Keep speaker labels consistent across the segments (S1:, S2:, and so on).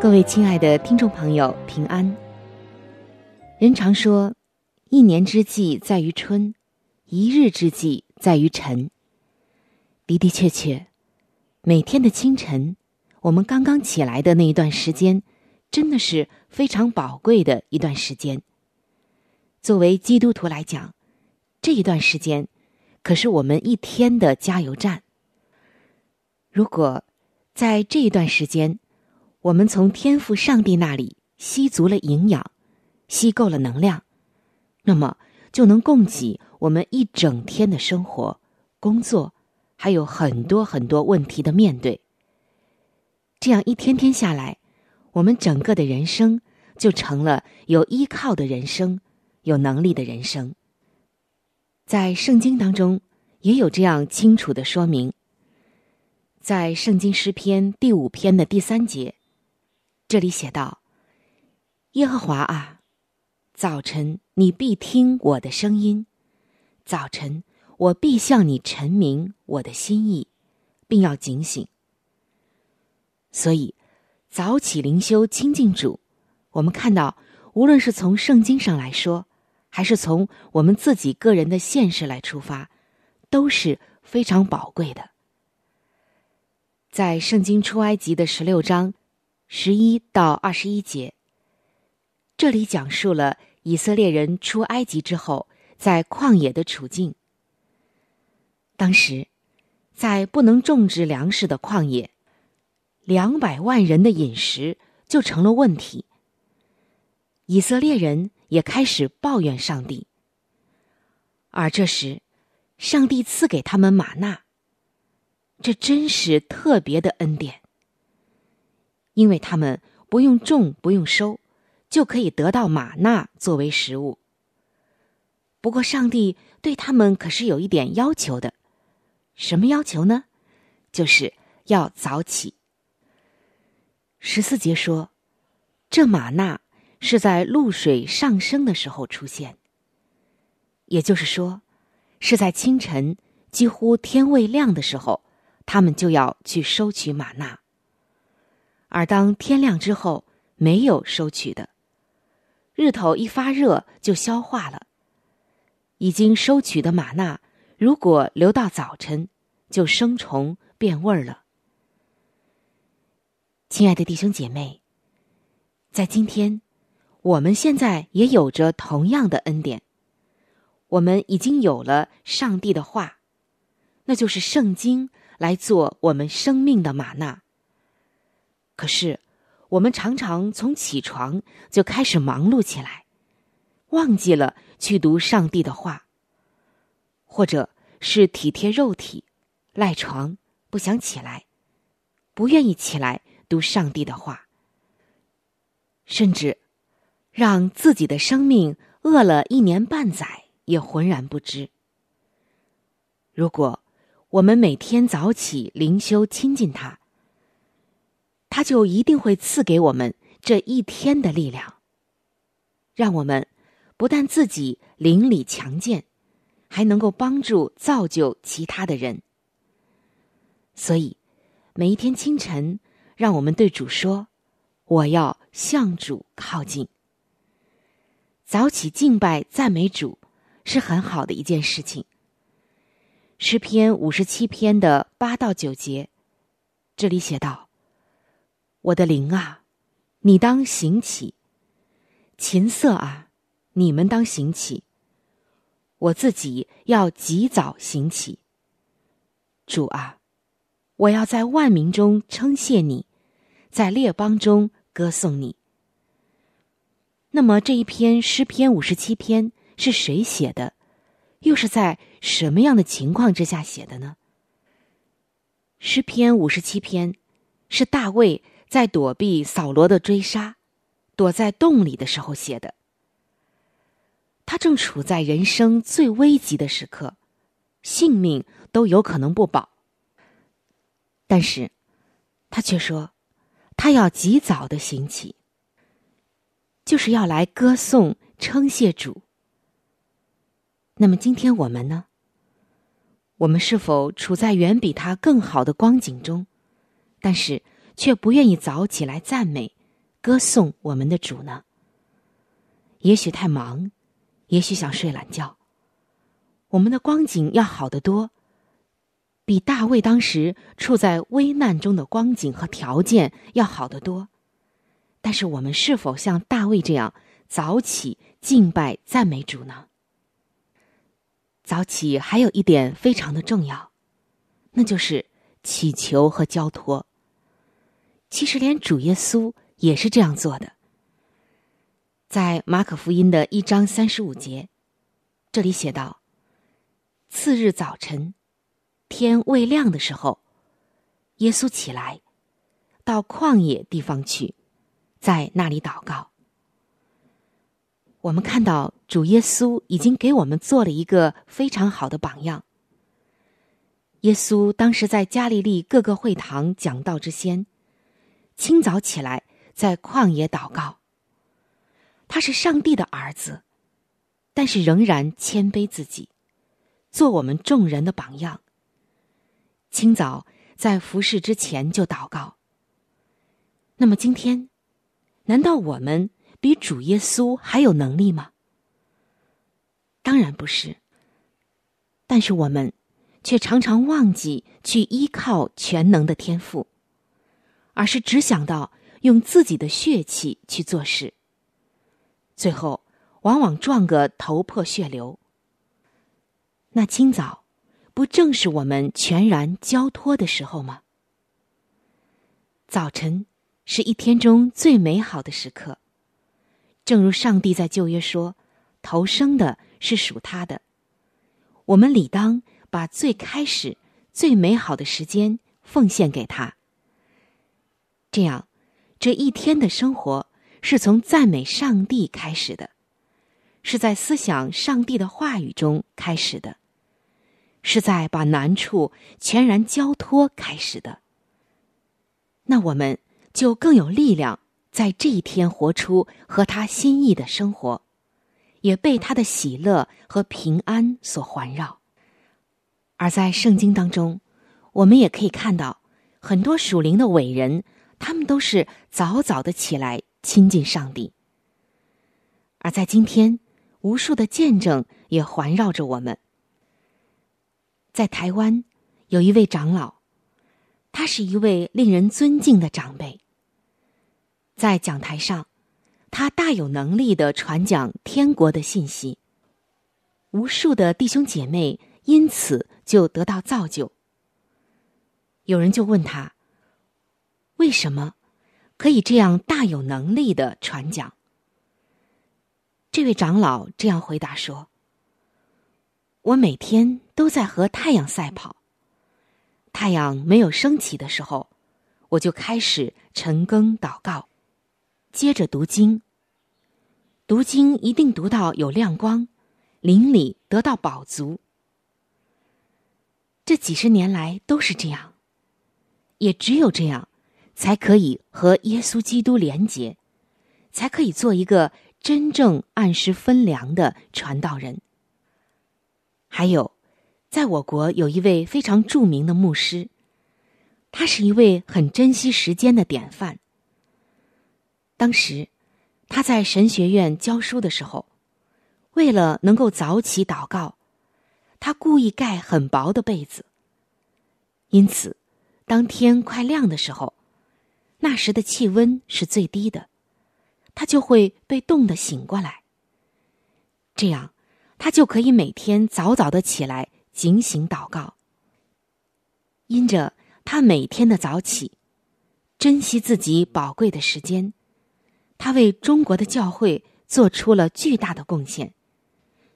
S1: 各位亲爱的听众朋友，平安。人常说，一年之计在于春。一日之计在于晨。的的确确，每天的清晨，我们刚刚起来的那一段时间，真的是非常宝贵的一段时间。作为基督徒来讲，这一段时间可是我们一天的加油站。如果在这一段时间，我们从天赋上帝那里吸足了营养，吸够了能量，那么就能供给。我们一整天的生活、工作，还有很多很多问题的面对。这样一天天下来，我们整个的人生就成了有依靠的人生，有能力的人生。在圣经当中也有这样清楚的说明，在圣经诗篇第五篇的第三节，这里写道：“耶和华啊，早晨你必听我的声音。”早晨，我必向你陈明我的心意，并要警醒。所以，早起灵修亲近主，我们看到，无论是从圣经上来说，还是从我们自己个人的现实来出发，都是非常宝贵的。在圣经出埃及的十六章十一到二十一节，这里讲述了以色列人出埃及之后。在旷野的处境，当时在不能种植粮食的旷野，两百万人的饮食就成了问题。以色列人也开始抱怨上帝，而这时，上帝赐给他们玛纳，这真是特别的恩典，因为他们不用种不用收，就可以得到玛纳作为食物。不过，上帝对他们可是有一点要求的，什么要求呢？就是要早起。十四节说，这玛纳是在露水上升的时候出现，也就是说，是在清晨几乎天未亮的时候，他们就要去收取玛纳。而当天亮之后，没有收取的，日头一发热就消化了。已经收取的玛纳，如果留到早晨，就生虫变味儿了。亲爱的弟兄姐妹，在今天，我们现在也有着同样的恩典，我们已经有了上帝的话，那就是圣经来做我们生命的玛纳。可是，我们常常从起床就开始忙碌起来，忘记了。去读上帝的话，或者是体贴肉体，赖床不想起来，不愿意起来读上帝的话，甚至让自己的生命饿了一年半载也浑然不知。如果我们每天早起灵修亲近他，他就一定会赐给我们这一天的力量，让我们。不但自己灵里强健，还能够帮助造就其他的人。所以，每一天清晨，让我们对主说：“我要向主靠近。”早起敬拜赞美主是很好的一件事情。诗篇五十七篇的八到九节，这里写道：“我的灵啊，你当行起；琴瑟啊，你们当行起。我自己要及早行起。主啊，我要在万民中称谢你，在列邦中歌颂你。那么这一篇诗篇五十七篇是谁写的？又是在什么样的情况之下写的呢？诗篇五十七篇是大卫在躲避扫罗的追杀，躲在洞里的时候写的。他正处在人生最危急的时刻，性命都有可能不保。但是，他却说，他要及早的兴起，就是要来歌颂称谢主。那么今天我们呢？我们是否处在远比他更好的光景中，但是却不愿意早起来赞美、歌颂我们的主呢？也许太忙，也许想睡懒觉。我们的光景要好得多，比大卫当时处在危难中的光景和条件要好得多。但是我们是否像大卫这样早起敬拜、赞美主呢？早起还有一点非常的重要，那就是祈求和交托。其实连主耶稣也是这样做的。在马可福音的一章三十五节，这里写道：“次日早晨，天未亮的时候，耶稣起来，到旷野地方去，在那里祷告。”我们看到主耶稣已经给我们做了一个非常好的榜样。耶稣当时在加利利各个会堂讲道之先，清早起来在旷野祷告。他是上帝的儿子，但是仍然谦卑自己，做我们众人的榜样。清早在服侍之前就祷告。那么今天，难道我们？比主耶稣还有能力吗？当然不是。但是我们却常常忘记去依靠全能的天赋，而是只想到用自己的血气去做事，最后往往撞个头破血流。那清早不正是我们全然交托的时候吗？早晨是一天中最美好的时刻。正如上帝在旧约说：“投生的是属他的。”我们理当把最开始、最美好的时间奉献给他。这样，这一天的生活是从赞美上帝开始的，是在思想上帝的话语中开始的，是在把难处全然交托开始的。那我们就更有力量。在这一天活出和他心意的生活，也被他的喜乐和平安所环绕。而在圣经当中，我们也可以看到很多属灵的伟人，他们都是早早的起来亲近上帝。而在今天，无数的见证也环绕着我们。在台湾，有一位长老，他是一位令人尊敬的长辈。在讲台上，他大有能力的传讲天国的信息，无数的弟兄姐妹因此就得到造就。有人就问他：“为什么可以这样大有能力的传讲？”这位长老这样回答说：“我每天都在和太阳赛跑，太阳没有升起的时候，我就开始晨更祷告。”接着读经，读经一定读到有亮光，灵里得到饱足。这几十年来都是这样，也只有这样，才可以和耶稣基督连结，才可以做一个真正按时分粮的传道人。还有，在我国有一位非常著名的牧师，他是一位很珍惜时间的典范。当时，他在神学院教书的时候，为了能够早起祷告，他故意盖很薄的被子。因此，当天快亮的时候，那时的气温是最低的，他就会被冻得醒过来。这样，他就可以每天早早的起来警醒祷告。因着他每天的早起，珍惜自己宝贵的时间，他为中国的教会做出了巨大的贡献，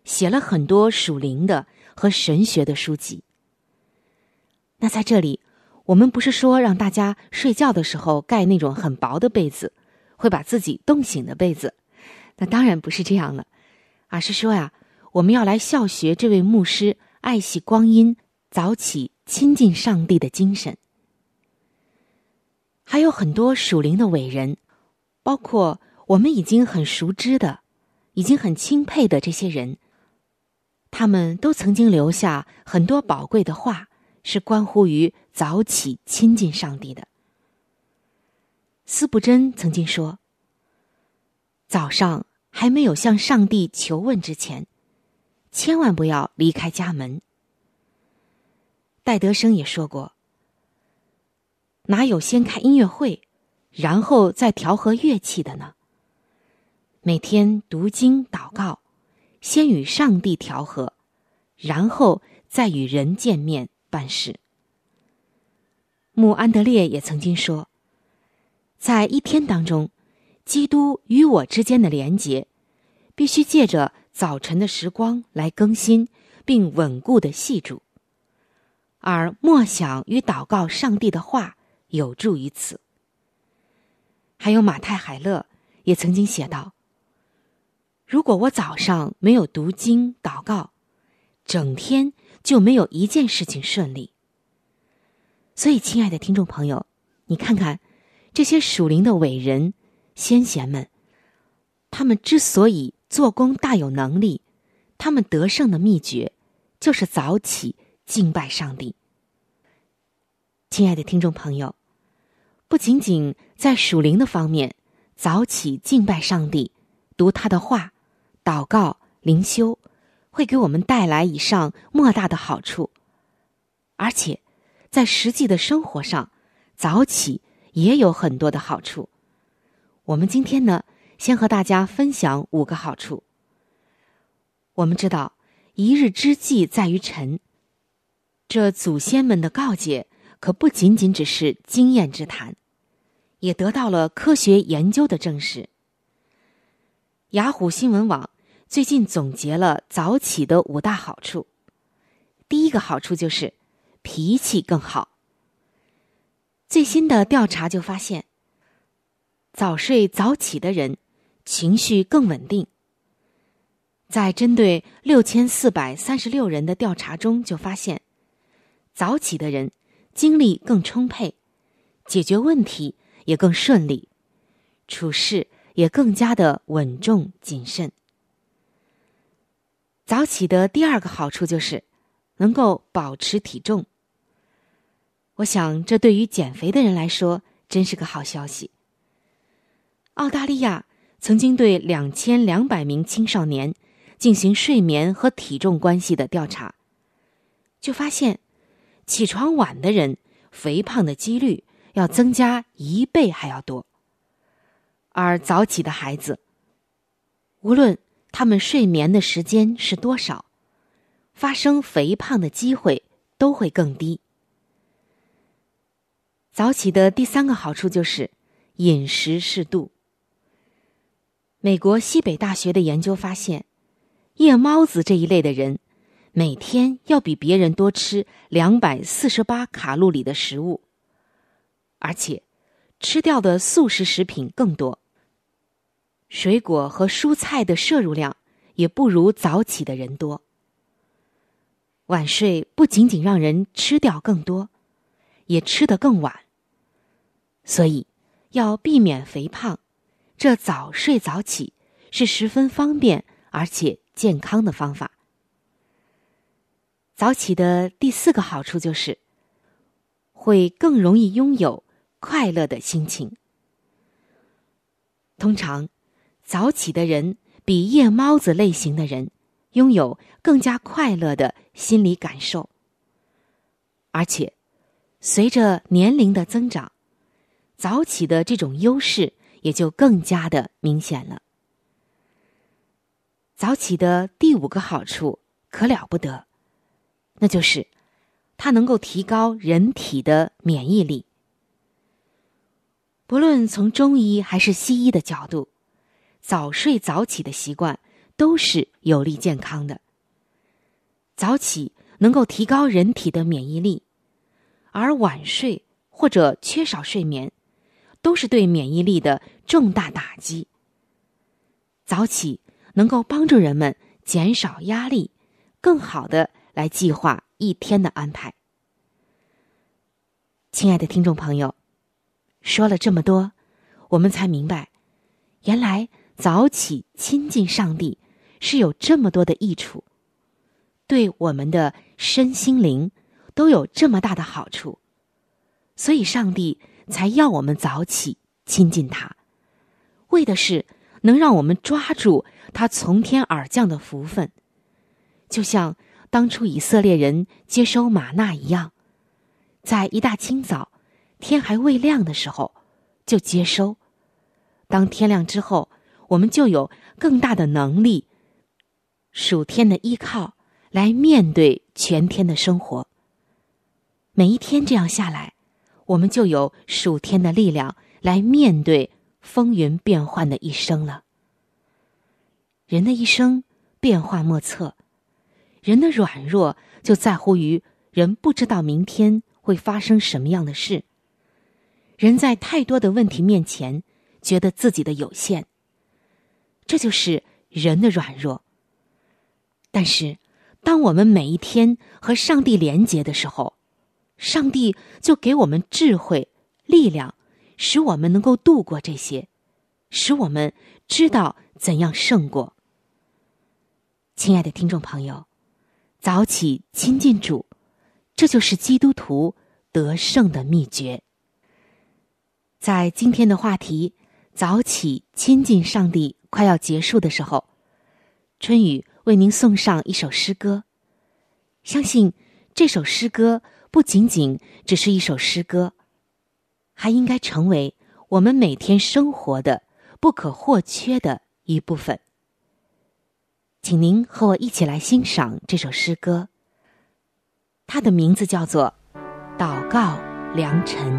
S1: 写了很多属灵的和神学的书籍。那在这里，我们不是说让大家睡觉的时候盖那种很薄的被子，会把自己冻醒的被子，那当然不是这样了，而是说呀，我们要来效学这位牧师爱惜光阴、早起亲近上帝的精神。还有很多属灵的伟人，包括我们已经很熟知的、已经很钦佩的这些人，他们都曾经留下很多宝贵的话。是关乎于早起亲近上帝的。司布真曾经说：“早上还没有向上帝求问之前，千万不要离开家门。”戴德生也说过：“哪有先开音乐会，然后再调和乐器的呢？每天读经祷告，先与上帝调和，然后再与人见面。”办事。穆安德烈也曾经说，在一天当中，基督与我之间的连结，必须借着早晨的时光来更新并稳固的系住，而默想与祷告上帝的话有助于此。还有马太海勒也曾经写道：“如果我早上没有读经祷告，整天。”就没有一件事情顺利。所以，亲爱的听众朋友，你看看这些属灵的伟人、先贤们，他们之所以做工大有能力，他们得胜的秘诀就是早起敬拜上帝。亲爱的听众朋友，不仅仅在属灵的方面早起敬拜上帝、读他的话、祷告、灵修。会给我们带来以上莫大的好处，而且在实际的生活上，早起也有很多的好处。我们今天呢，先和大家分享五个好处。我们知道，一日之计在于晨，这祖先们的告诫可不仅仅只是经验之谈，也得到了科学研究的证实。雅虎新闻网。最近总结了早起的五大好处。第一个好处就是脾气更好。最新的调查就发现，早睡早起的人情绪更稳定。在针对六千四百三十六人的调查中，就发现，早起的人精力更充沛，解决问题也更顺利，处事也更加的稳重谨慎。早起的第二个好处就是能够保持体重。我想，这对于减肥的人来说真是个好消息。澳大利亚曾经对两千两百名青少年进行睡眠和体重关系的调查，就发现，起床晚的人肥胖的几率要增加一倍还要多，而早起的孩子，无论。他们睡眠的时间是多少？发生肥胖的机会都会更低。早起的第三个好处就是饮食适度。美国西北大学的研究发现，夜猫子这一类的人，每天要比别人多吃两百四十八卡路里的食物，而且吃掉的素食食品更多。水果和蔬菜的摄入量也不如早起的人多。晚睡不仅仅让人吃掉更多，也吃得更晚。所以，要避免肥胖，这早睡早起是十分方便而且健康的方法。早起的第四个好处就是，会更容易拥有快乐的心情。通常。早起的人比夜猫子类型的人拥有更加快乐的心理感受，而且随着年龄的增长，早起的这种优势也就更加的明显了。早起的第五个好处可了不得，那就是它能够提高人体的免疫力。不论从中医还是西医的角度，早睡早起的习惯都是有利健康的。早起能够提高人体的免疫力，而晚睡或者缺少睡眠，都是对免疫力的重大打击。早起能够帮助人们减少压力，更好的来计划一天的安排。亲爱的听众朋友。说了这么多，我们才明白，原来早起亲近上帝是有这么多的益处，对我们的身心灵都有这么大的好处，所以上帝才要我们早起亲近他，为的是能让我们抓住他从天而降的福分，就像当初以色列人接收玛纳一样，在一大清早。天还未亮的时候，就接收；当天亮之后，我们就有更大的能力，数天的依靠来面对全天的生活。每一天这样下来，我们就有数天的力量来面对风云变幻的一生了。人的一生变化莫测，人的软弱就在乎于人不知道明天会发生什么样的事。人在太多的问题面前，觉得自己的有限，这就是人的软弱。但是，当我们每一天和上帝连结的时候，上帝就给我们智慧、力量，使我们能够度过这些，使我们知道怎样胜过。亲爱的听众朋友，早起亲近主，这就是基督徒得胜的秘诀。在今天的话题“早起亲近上帝”快要结束的时候，春雨为您送上一首诗歌。相信这首诗歌不仅仅只是一首诗歌，还应该成为我们每天生活的不可或缺的一部分。请您和我一起来欣赏这首诗歌。它的名字叫做《祷告良辰》。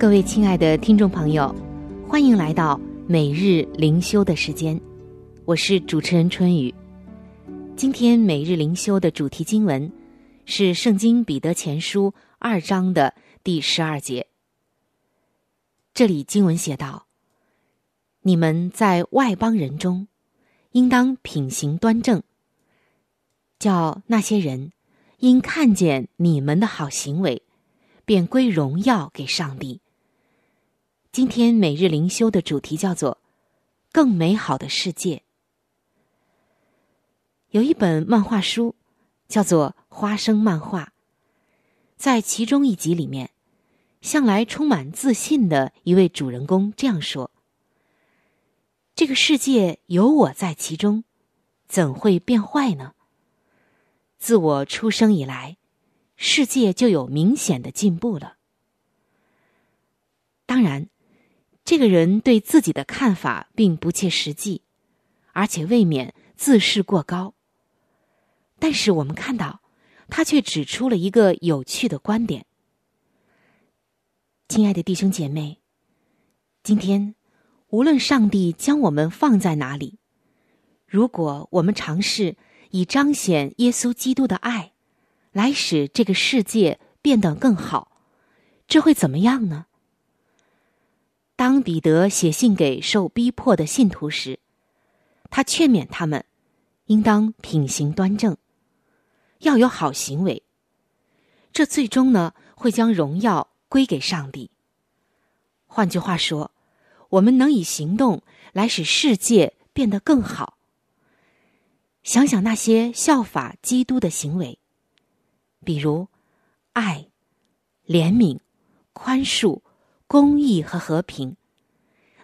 S1: 各位亲爱的听众朋友，欢迎来到每日灵修的时间，我是主持人春雨。今天每日灵修的主题经文是《圣经彼得前书》二章的第十二节。这里经文写道：“你们在外邦人中，应当品行端正，叫那些人因看见你们的好行为，便归荣耀给上帝。”今天每日灵修的主题叫做“更美好的世界”。有一本漫画书，叫做《花生漫画》。在其中一集里面，向来充满自信的一位主人公这样说：“这个世界有我在其中，怎会变坏呢？自我出生以来，世界就有明显的进步了。当然。”这个人对自己的看法并不切实际，而且未免自视过高。但是我们看到，他却指出了一个有趣的观点。亲爱的弟兄姐妹，今天无论上帝将我们放在哪里，如果我们尝试以彰显耶稣基督的爱，来使这个世界变得更好，这会怎么样呢？当彼得写信给受逼迫的信徒时，他劝勉他们，应当品行端正，要有好行为。这最终呢，会将荣耀归给上帝。换句话说，我们能以行动来使世界变得更好。想想那些效法基督的行为，比如爱、怜悯、宽恕。公益和和平，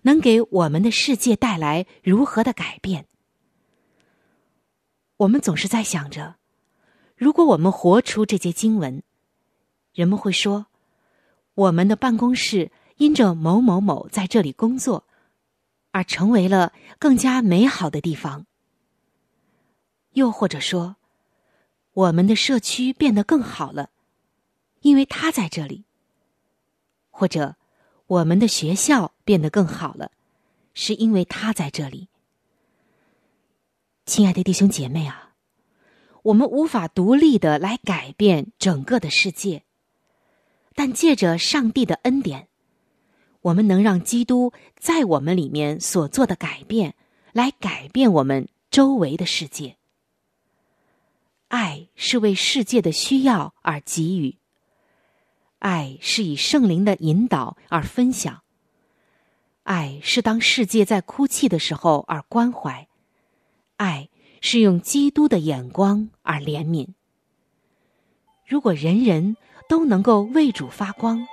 S1: 能给我们的世界带来如何的改变？我们总是在想着，如果我们活出这节经文，人们会说，我们的办公室因着某某某在这里工作，而成为了更加美好的地方。又或者说，我们的社区变得更好了，因为他在这里。或者。我们的学校变得更好了，是因为他在这里。亲爱的弟兄姐妹啊，我们无法独立的来改变整个的世界，但借着上帝的恩典，我们能让基督在我们里面所做的改变，来改变我们周围的世界。爱是为世界的需要而给予。爱是以圣灵的引导而分享，爱是当世界在哭泣的时候而关怀，爱是用基督的眼光而怜悯。如果人人都能够为主发光，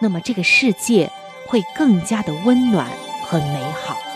S1: 那么这个世界会更加的温暖和美好。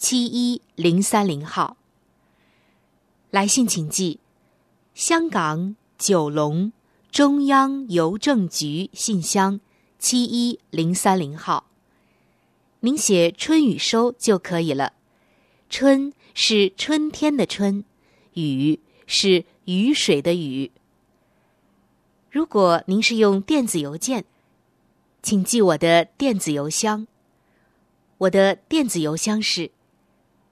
S1: 七一零三零号。来信请寄：香港九龙。中央邮政局信箱七一零三零号，您写“春雨收”就可以了。春是春天的春，雨是雨水的雨。如果您是用电子邮件，请记我的电子邮箱。我的电子邮箱是